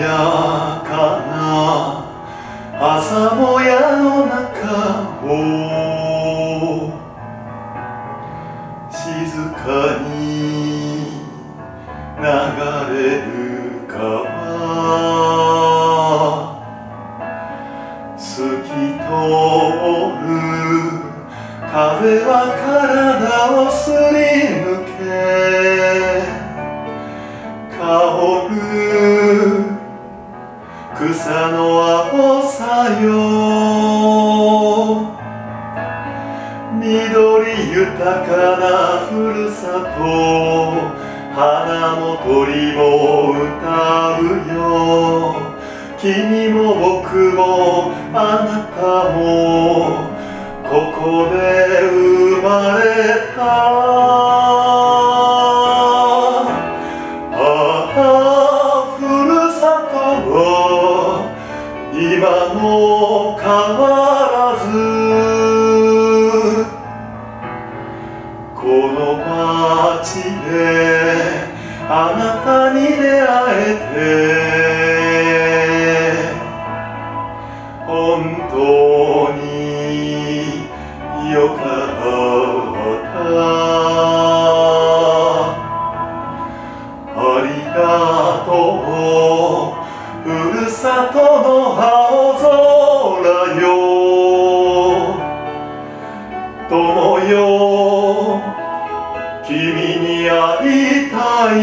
やかな朝もやの中を静かに流れ草の青さよ緑豊かなふるさと花も鳥も歌うよ。君も僕もあなたもここで生まれた。今も変わらずこの街であなたに出会えて本当によかった。友よ君に会いたい。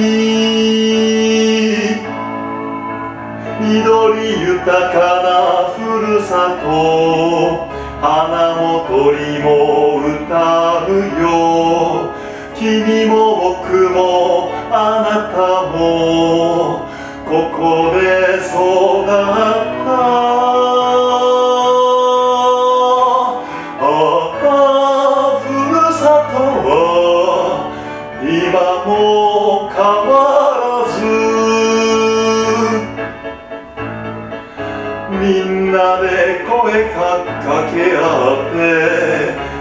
緑豊かなふるさと花も鳥も歌うよ。君も僕もあなたもここで育っ今も変わらずみんなで声かけ合って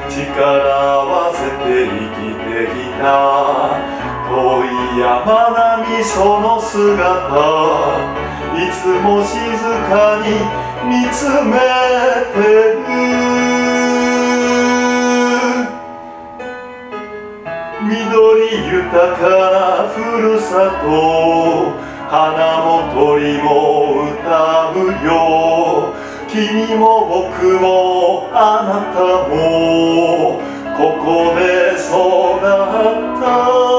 力合わせて生きてきた。遠い山並みその姿いつも静かに見つめてる。緑豊かなふるさと花も鳥も歌うよ。君も僕もあなたもここで育った。